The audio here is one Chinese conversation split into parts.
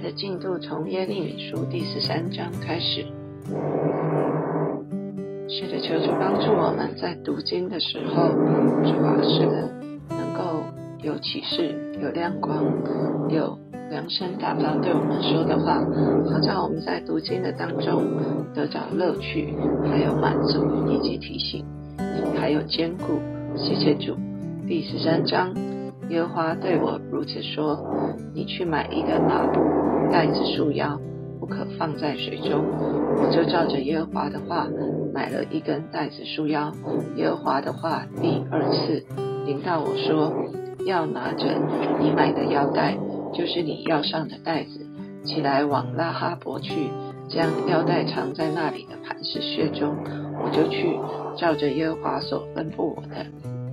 的进度从耶利米书第十三章开始。是的，求主帮助我们在读经的时候，主啊，是的，能够有启示、有亮光、有量身打造对我们说的话，好叫我们在读经的当中得到乐趣，还有满足以及提醒，还有坚固。谢谢主。第十三章，耶和华对我如此说：“你去买一根麻布，带子束腰，不可放在水中。”我就照着耶和华的话。买了一根带子束腰，耶和华的话第二次临到我说，要拿着你买的腰带，就是你腰上的带子，起来往拉哈伯去，将腰带藏在那里的磐石穴中。我就去照着耶和华所吩咐我的，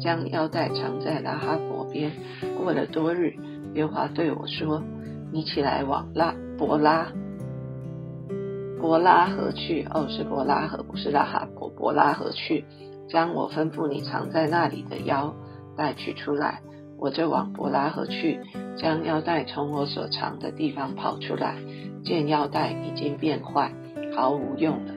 将腰带藏在拉哈伯边。过了多日，耶华对我说，你起来往拉伯拉。伯拉河去，哦，是伯拉河，不是拉哈伯。伯拉河去，将我吩咐你藏在那里的腰带取出来。我就往伯拉河去，将腰带从我所藏的地方跑出来，见腰带已经变坏，毫无用了。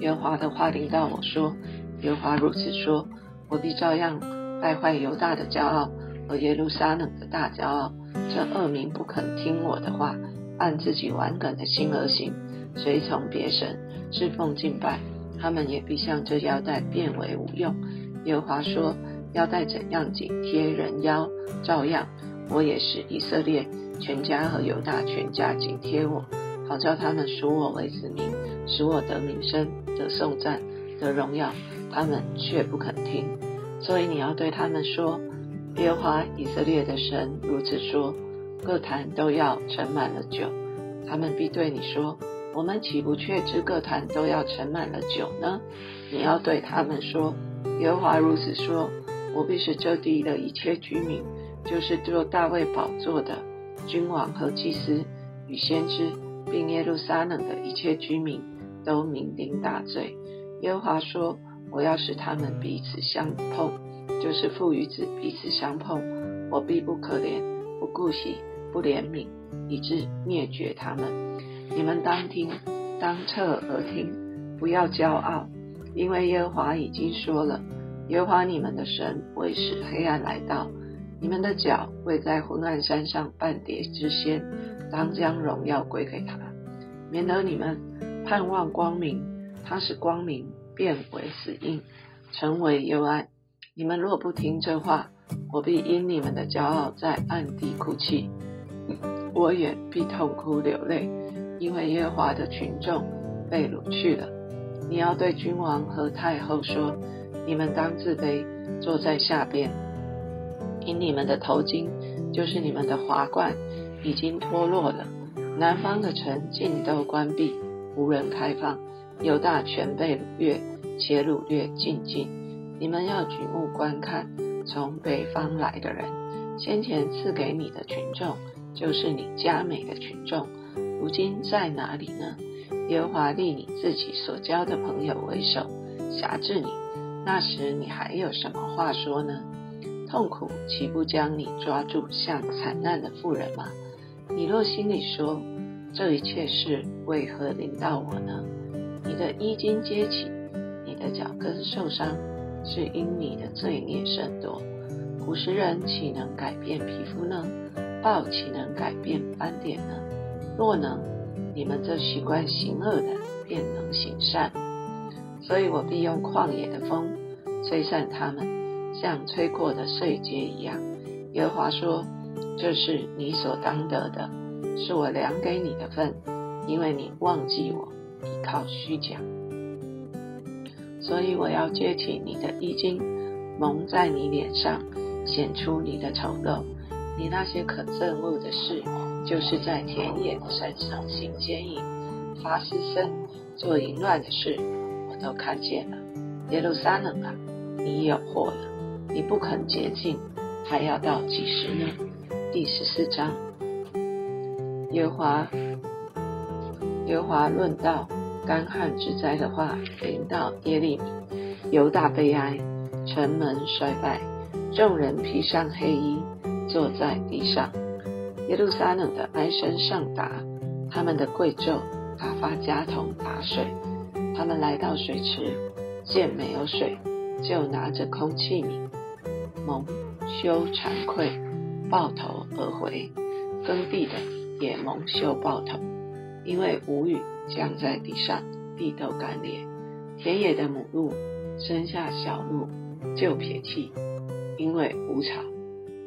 耶华的话临到我说：“耶华如此说，我必照样败坏犹大的骄傲和耶路撒冷的大骄傲。这恶民不肯听我的话，按自己顽梗的心而行。”随从别神侍奉敬拜，他们也必像这腰带变为无用。耶和华说：腰带怎样紧贴人腰，照样我也使以色列全家和犹大全家紧贴我，好叫他们属我为子民，使我得名声、得颂赞、得荣耀。他们却不肯听，所以你要对他们说：耶和华以色列的神如此说：各坛都要盛满了酒，他们必对你说。我们岂不确知各坛都要盛满了酒呢？你要对他们说：耶和华如此说：我必使这地的一切居民，就是做大卫宝座的君王和祭司与先知，并耶路撒冷的一切居民，都酩酊大醉。耶和华说：我要使他们彼此相碰，就是父与子彼此相碰。我必不可怜，不顾惜，不怜悯，以致灭绝他们。你们当听，当侧耳听，不要骄傲，因为耶和华已经说了：耶和华你们的神会使黑暗来到，你们的脚会在昏暗山上半跌之先，当将荣耀归给他，免得你们盼望光明，他是光明变为死硬，成为幽暗。你们若不听这话，我必因你们的骄傲在暗地哭泣，我也必痛哭流泪。因为耶和华的群众被掳去了，你要对君王和太后说：你们当自卑，坐在下边，因你们的头巾就是你们的华冠已经脱落了。南方的城尽都关闭，无人开放，犹大全被掳掠，且掳掠尽尽。你们要举目观看，从北方来的人，先前赐给你的群众，就是你加美的群众。如今在哪里呢？耶和华立你自己所交的朋友为首，辖制你。那时你还有什么话说呢？痛苦岂不将你抓住，像惨难的妇人吗？你若心里说，这一切事为何临到我呢？你的衣襟揭起，你的脚跟受伤，是因你的罪孽甚多。古时人岂能改变皮肤呢？豹岂能改变斑点呢？若能，你们这习惯行恶的，便能行善。所以我必用旷野的风吹散他们，像吹过的碎秸一样。耶和华说：“这是你所当得的，是我量给你的份，因为你忘记我，依靠虚假。所以我要揭起你的衣襟，蒙在你脸上，显出你的丑陋，你那些可憎恶的事。”就是在田野的山上行奸淫、发私生、做淫乱的事，我都看见了。耶路撒冷啊，你有祸了！你不肯洁净，还要到几时呢？第十四章，耶华耶华论道干旱之灾的话，临到耶利米，犹大悲哀，城门衰败，众人披上黑衣，坐在地上。耶路撒冷的哀声上达，他们的贵胄打发家童打水。他们来到水池，见没有水，就拿着空器皿，蒙羞惭愧，抱头而回。耕地的也蒙羞抱头，因为无雨降在地上，地都干裂。田野的母鹿生下小鹿，就撇弃，因为无草。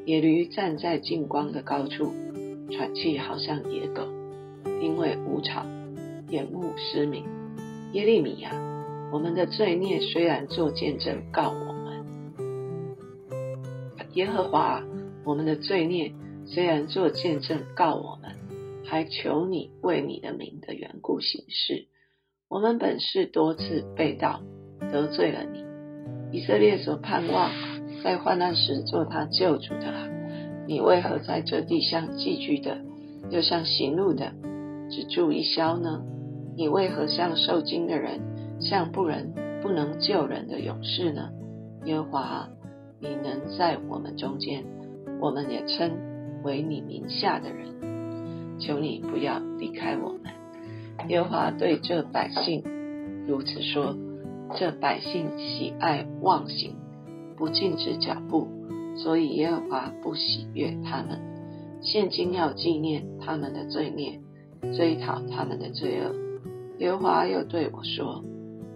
野驴站在近光的高处，喘气好像野狗，因为无草，眼目失明。耶利米呀，我们的罪孽虽然做见证告我们，耶和华，我们的罪孽虽然做见证告我们，还求你为你的名的缘故行事。我们本是多次被盗，得罪了你。以色列所盼望在患难时做他救主的，你为何在这地上寄居的，又像行路的，只住一宵呢？你为何像受惊的人，像不人不能救人的勇士呢？耶和华，你能在我们中间，我们也称为你名下的人。求你不要离开我们。耶和华对这百姓如此说：这百姓喜爱妄行，不禁止脚步，所以耶和华不喜悦他们。现今要纪念他们的罪孽，追讨他们的罪恶。耶和华又对我说：“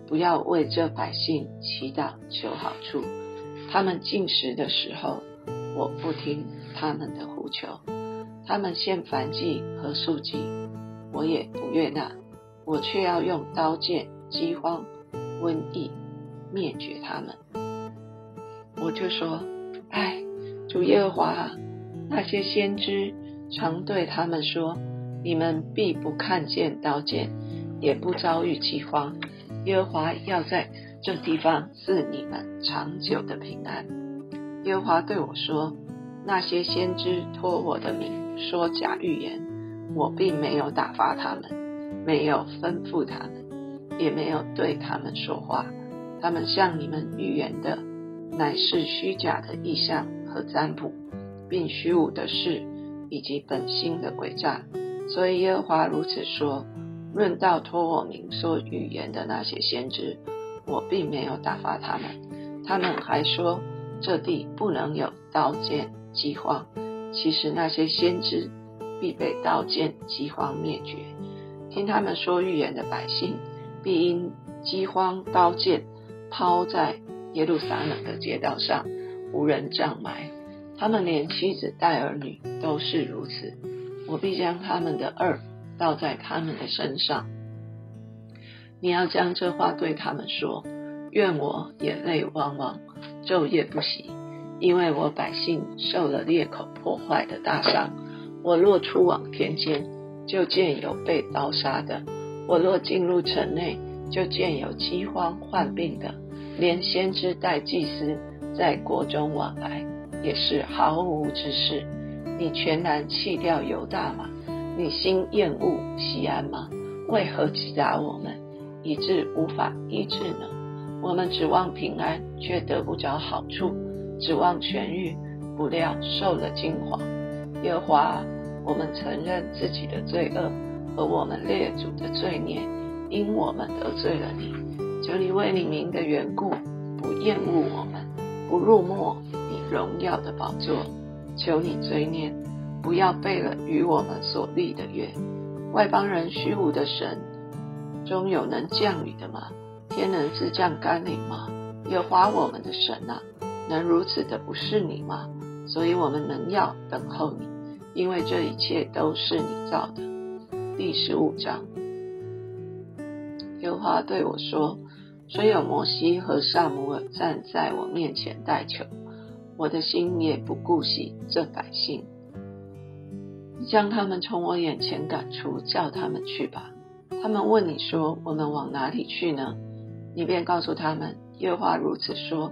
不要为这百姓祈祷求好处。他们进食的时候，我不听他们的呼求；他们献燔祭和素祭，我也不悦纳。我却要用刀剑、饥荒、瘟疫灭绝他们。”我就说：“哎，主耶和华，那些先知常对他们说：你们必不看见刀剑。”也不遭遇饥荒，耶和华要在这地方赐你们长久的平安。耶和华对我说：“那些先知托我的名说假预言，我并没有打发他们，没有吩咐他们，也没有对他们说话。他们向你们预言的，乃是虚假的意象和占卜，并虚无的事，以及本心的诡诈。所以耶和华如此说。”论到托我名说预言的那些先知，我并没有打发他们。他们还说这地不能有刀剑饥荒。其实那些先知必被刀剑饥荒灭绝。听他们说预言的百姓，必因饥荒刀剑抛在耶路撒冷的街道上，无人葬埋。他们连妻子带儿女都是如此。我必将他们的恶。倒在他们的身上，你要将这话对他们说：愿我眼泪汪汪，昼夜不息，因为我百姓受了裂口破坏的大伤。我若出往田间，就见有被刀杀的；我若进入城内，就见有饥荒患病的。连先知带祭司在国中往来，也是毫无之事。你全然弃掉犹大吗？你心厌恶西安吗？为何击打我们，以致无法医治呢？我们指望平安，却得不着好处；指望痊愈，不料受了惊惶。耶和华，我们承认自己的罪恶和我们列祖的罪孽，因我们得罪了你。求你为你名的缘故，不厌恶我们，不入没你荣耀的宝座。求你追念。不要背了与我们所立的约。外邦人虚无的神，中有能降雨的吗？天能自降甘霖吗？有华我们的神啊，能如此的不是你吗？所以我们能要等候你，因为这一切都是你造的。第十五章，有话对我说：虽有摩西和萨姆尔站在我面前代求，我的心也不顾惜这百姓。将他们从我眼前赶出，叫他们去吧。他们问你说：“我们往哪里去呢？”你便告诉他们：“耶和华如此说：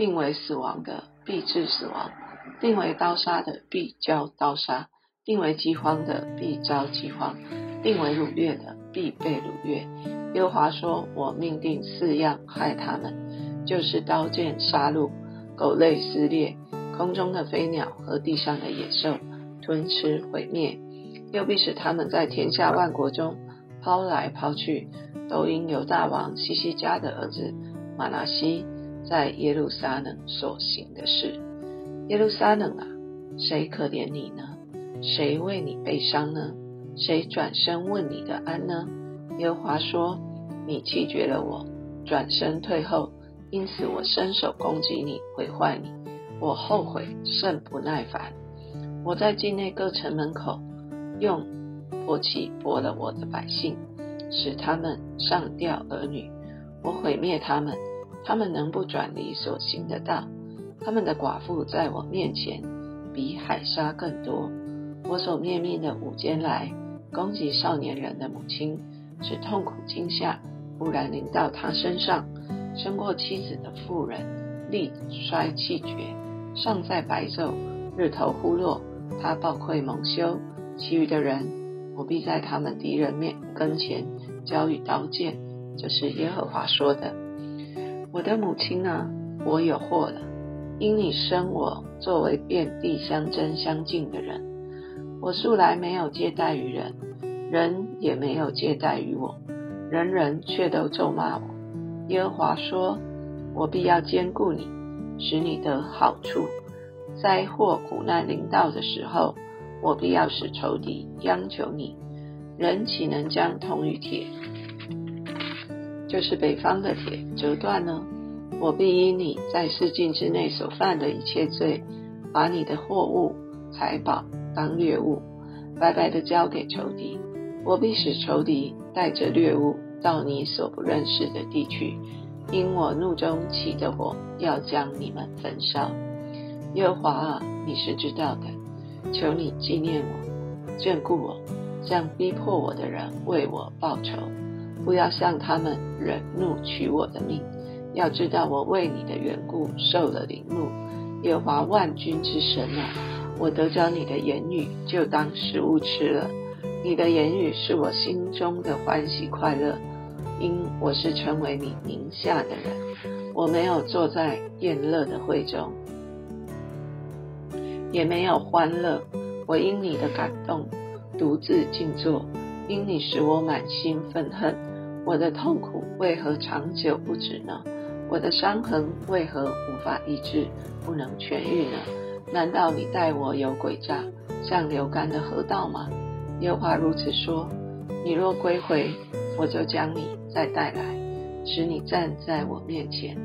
定为死亡的必致死亡，定为刀杀的必遭刀杀，定为饥荒的必遭饥荒，定为掳掠的必被掳掠。”耶和华说：“我命定四样害他们，就是刀剑杀戮、狗类撕裂、空中的飞鸟和地上的野兽。”吞吃毁灭，又必使他们在天下万国中抛来抛去，都因犹大王西西家的儿子马拿西在耶路撒冷所行的事。耶路撒冷啊，谁可怜你呢？谁为你悲伤呢？谁转身问你的安呢？耶和华说：“你弃绝了我，转身退后，因此我伸手攻击你，毁坏你。我后悔甚不耐烦。我在境内各城门口用火器搏了我的百姓，使他们上吊儿女。我毁灭他们，他们能不转离所行的道？他们的寡妇在我面前比海沙更多。我所灭命的午间来。”攻击少年人的母亲，使痛苦惊吓忽然临到他身上。生过妻子的妇人，力衰气绝，尚在白昼，日头忽落，他暴愧蒙羞。其余的人，我必在他们敌人面跟前交与刀剑。这是耶和华说的。我的母亲啊，我有祸了，因你生我作为遍地相争相近的人。我素来没有接待于人，人也没有接待于我，人人却都咒骂我。耶和华说：“我必要兼顾你，使你得好处。灾祸苦难临到的时候，我必要使仇敌央求你。人岂能将铜与铁，就是北方的铁折断呢？我必因你在四境之内所犯的一切罪，把你的货物财宝。”当猎物，白白的交给仇敌。我必使仇敌带着猎物到你所不认识的地区，因我怒中起的火要将你们焚烧。耶和华啊，你是知道的，求你纪念我，眷顾我，向逼迫我的人为我报仇，不要向他们忍怒取我的命。要知道我为你的缘故受了凌辱。耶华万军之神啊！我得着你的言语，就当食物吃了。你的言语是我心中的欢喜快乐，因我是成为你名下的人。我没有坐在宴乐的会中，也没有欢乐。我因你的感动，独自静坐。因你使我满心愤恨，我的痛苦为何长久不止呢？我的伤痕为何无法医治，不能痊愈呢？难道你待我有诡诈，像流干的河道吗？耶华如此说：你若归回，我就将你再带来，使你站在我面前。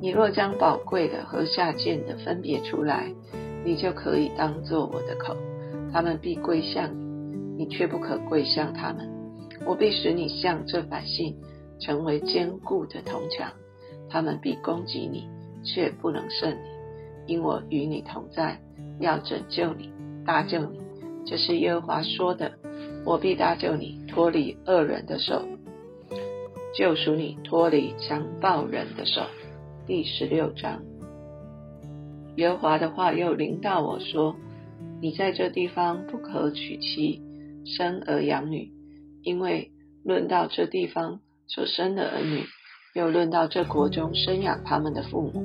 你若将宝贵的和下贱的分别出来，你就可以当作我的口。他们必归向你，你却不可归向他们。我必使你向这百姓成为坚固的铜墙，他们必攻击你，却不能胜你。因我与你同在，要拯救你，搭救你，这是耶和华说的。我必搭救你，脱离恶人的手，救赎你脱离强暴人的手。第十六章，耶和华的话又临到我说：你在这地方不可娶妻，生儿养女，因为论到这地方所生的儿女，又论到这国中生养他们的父母。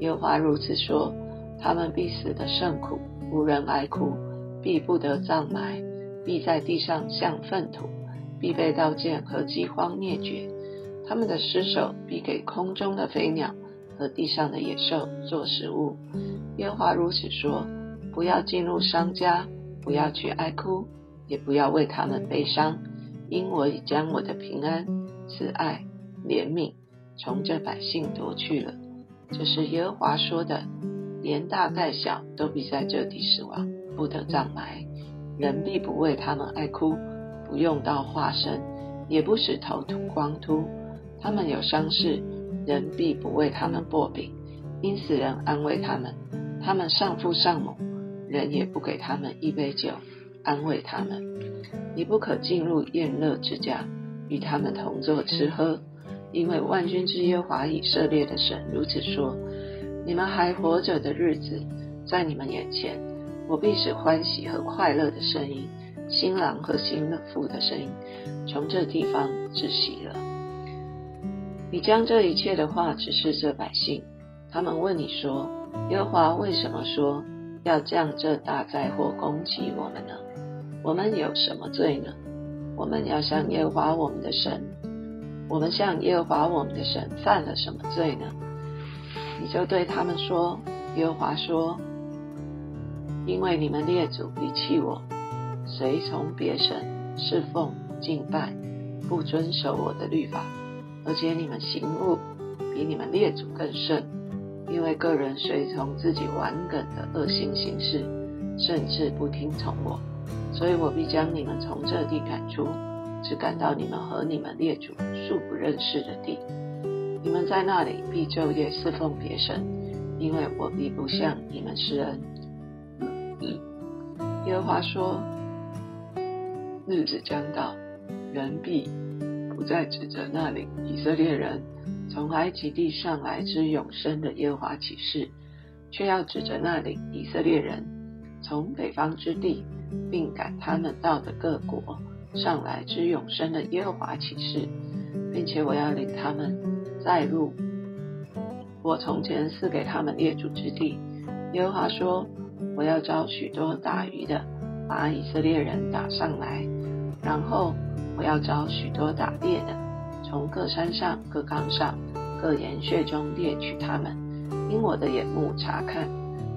耶和华如此说：他们必死的甚苦，无人哀哭，必不得葬埋，必在地上像粪土，必被刀剑和饥荒灭绝。他们的尸首必给空中的飞鸟和地上的野兽做食物。耶和华如此说：不要进入商家，不要去哀哭，也不要为他们悲伤，因我已将我的平安、慈爱、怜悯从这百姓夺去了。这是耶和华说的，连大带小都必在这地死亡，不得葬埋。人必不为他们哀哭，不用到化身，也不使头秃光秃。他们有伤势，人必不为他们薄饼，因此人安慰他们。他们上父上母，人也不给他们一杯酒，安慰他们。你不可进入宴乐之家，与他们同坐吃喝。因为万军之耶华以色列的神如此说：你们还活着的日子，在你们眼前，我必使欢喜和快乐的声音、新郎和新妇的声音，从这地方窒息了。你将这一切的话指示这百姓，他们问你说：耶和华为什么说要降这大灾祸攻击我们呢？我们有什么罪呢？我们要向耶和华我们的神，我们向耶和华我们的神犯了什么罪呢？你就对他们说：耶和华说，因为你们列祖离弃我，随从别神侍奉敬拜，不遵守我的律法，而且你们行恶比你们列祖更甚，因为个人随从自己顽梗的恶行行事，甚至不听从我。所以我必将你们从这地赶出，只赶到你们和你们列祖素不认识的地。你们在那里必昼夜侍奉别神，因为我必不向你们施恩。耶和华说：日子将到，人必不再指着那里以色列人从埃及地上来之永生的耶和华启示，却要指着那里以色列人从北方之地。并赶他们到的各国上来之永生的耶和华启示，并且我要领他们再入我从前赐给他们列祖之地。耶和华说：“我要招许多打鱼的，把以色列人打上来；然后我要招许多打猎的，从各山上、各冈上、各岩穴中猎取他们，因我的眼目查看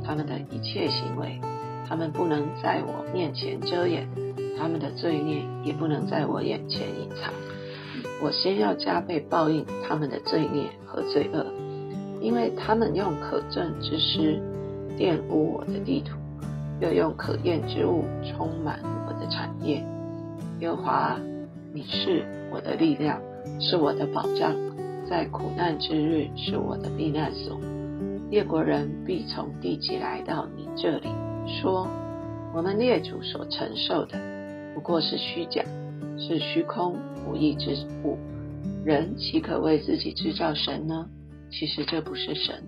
他们的一切行为。”他们不能在我面前遮掩，他们的罪孽也不能在我眼前隐藏。我先要加倍报应他们的罪孽和罪恶，因为他们用可憎之师玷污我的地土，又用可厌之物充满我的产业。耶和华，你是我的力量，是我的保障，在苦难之日是我的避难所。列国人必从地极来到你这里。说，我们列祖所承受的不过是虚假，是虚空无益之物。人岂可为自己制造神呢？其实这不是神。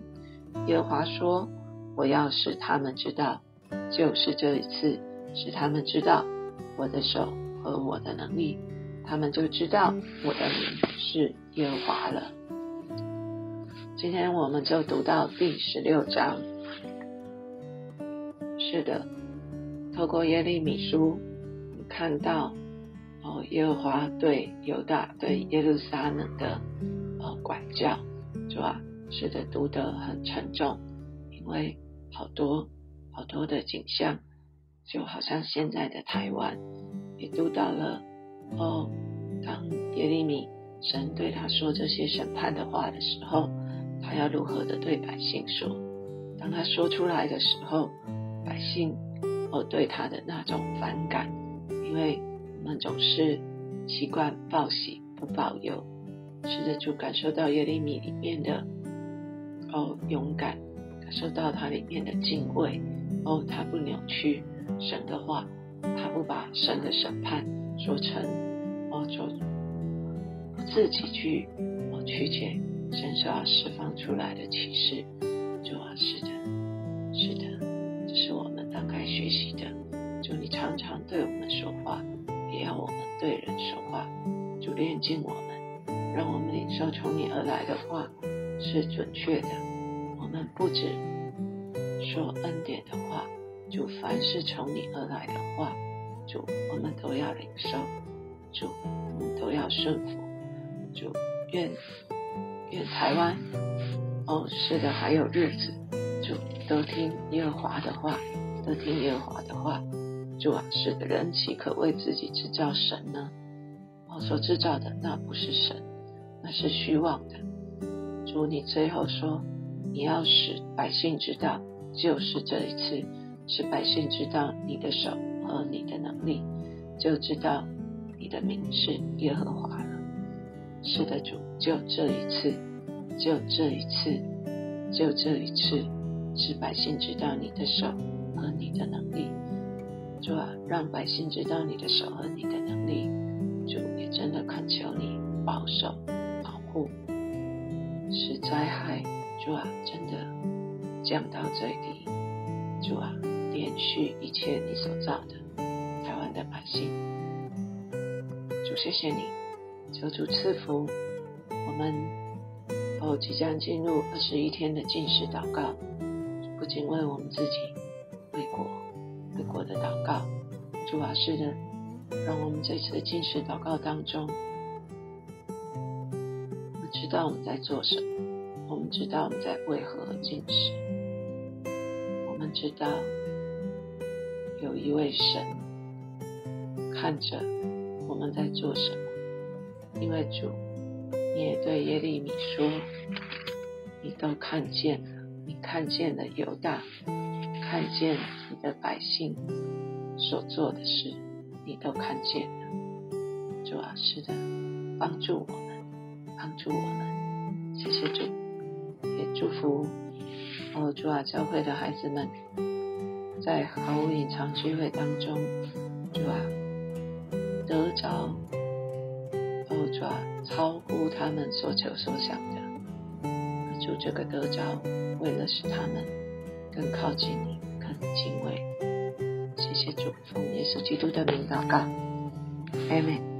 耶和华说：“我要使他们知道，就是这一次，使他们知道我的手和我的能力，他们就知道我的名是耶和华了。”今天我们就读到第十六章。是的，透过耶利米书，你看到哦，耶和华对犹大、对耶路撒冷的呃管教，是吧？是的，读得很沉重，因为好多好多的景象，就好像现在的台湾，也读到了哦，当耶利米神对他说这些审判的话的时候，他要如何的对百姓说？当他说出来的时候。百姓哦对他的那种反感，因为我们总是习惯报喜不报忧，试着就感受到耶利米里面的哦勇敢，感受到他里面的敬畏哦，他不扭曲神的话，他不把神的审判说成哦就自己去哦曲解神所要释放出来的启示，就啊是的，是的。这是我们当该学习的。主，你常常对我们说话，也要我们对人说话。主，炼进我们，让我们领受从你而来的话是准确的。我们不止说恩典的话，就，凡是从你而来的话，主，我们都要领受。主，我们都要顺服。主，愿愿台湾，哦，是的，还有日子。主都听耶和华的话，都听耶和华的话。主啊，是的人岂可为自己制造神呢？我所制造的那不是神，那是虚妄的。主，你最后说你要使百姓知道，就是这一次，使百姓知道你的手和你的能力，就知道你的名是耶和华了。是的，主，就这一次，就这一次，就这一次。使百姓知道你的手和你的能力，主啊，让百姓知道你的手和你的能力，主也真的恳求你保守、保护，使灾害，主啊，真的降到最低，主啊，延续一切你所造的台湾的百姓，主谢谢你，求主赐福我们，哦，即将进入二十一天的禁食祷告。不仅为我们自己，为国为国的祷告。主啊，是的，让我们这次的进食祷告当中，我们知道我们在做什么，我们知道我们在为何而进食，我们知道有一位神看着我们在做什么，因为主，你也对耶利米说，你都看见了，你看见了犹大，看见你的百姓。所做的事，你都看见了。主啊，是的，帮助我们，帮助我们。谢谢主，也祝福哦，主啊，教会的孩子们，在毫无隐藏机会当中，主啊，得着哦，主啊，超乎他们所求所想的。主这个得着，为了使他们更靠近你，更敬畏。谢谢主，奉耶稣基督的名祷告，阿门。